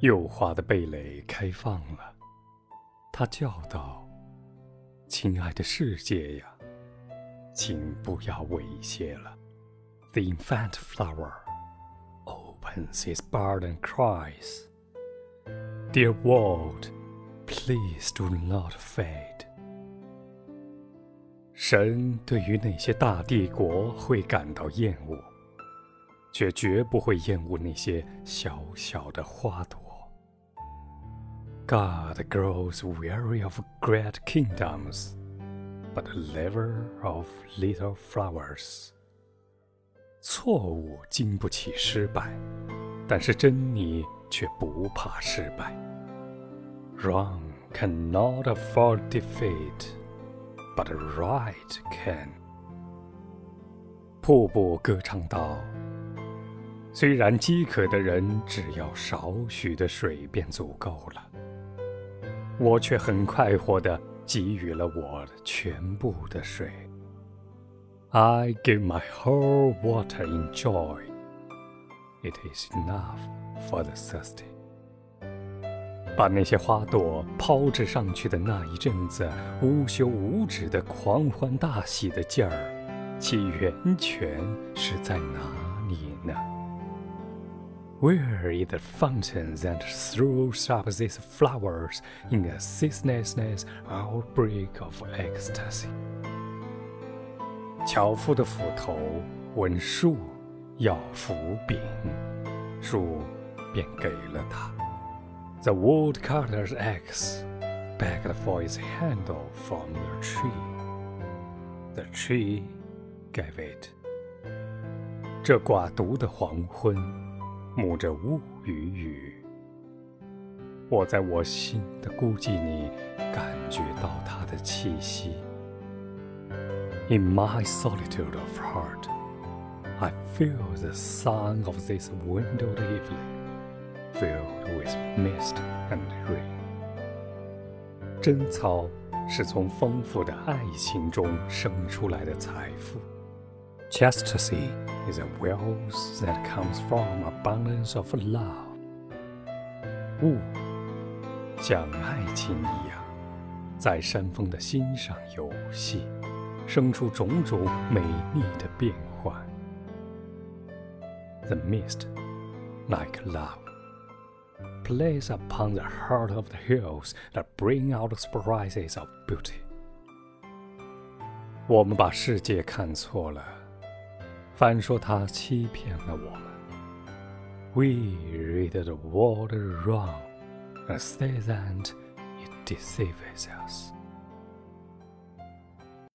幼花的蓓蕾开放了，它叫道：“亲爱的世界呀，请不要猥亵了。” The infant flower opens its bud and cries, "Dear world, please do not fade." 神对于那些大帝国会感到厌恶，却绝不会厌恶那些小小的花朵。God grows weary of great kingdoms, but never of little flowers. 错误经不起失败，但是珍妮却不怕失败。Wrong cannot afford defeat, but right can. 瀑布歌唱道：“ 虽然饥渴的人只要少许的水便足够了。”我却很快活地给予了我全部的水。I give my whole water in joy. It is enough for the thirsty. 把那些花朵抛掷上去的那一阵子，无休无止的狂欢大喜的劲儿，其源泉是在哪里呢 ？Where is the fountain that throws up these flowers in a ceaseless outbreak of ecstasy？樵夫的斧头问树要斧柄，树便给了他。The woodcutter's axe begged for its handle from the tree. The tree gave it. 这寡独的黄昏。 沐着雾与雨，我在我心的孤寂里感觉到它的气息。In my solitude of heart, I feel the sun of this windowed evening, filled with mist and rain. 贞操是从丰富的爱情中生出来的财富。Chastity is a wealth that comes from abundance of love。雾像爱情一样，在山峰的心上游戏，生出种种美丽的变幻。The mist, like love, plays upon the heart of the hills that bring out surprises of beauty。我们把世界看错了。反说他欺骗了我们。We read the world wrong and say that it deceives us.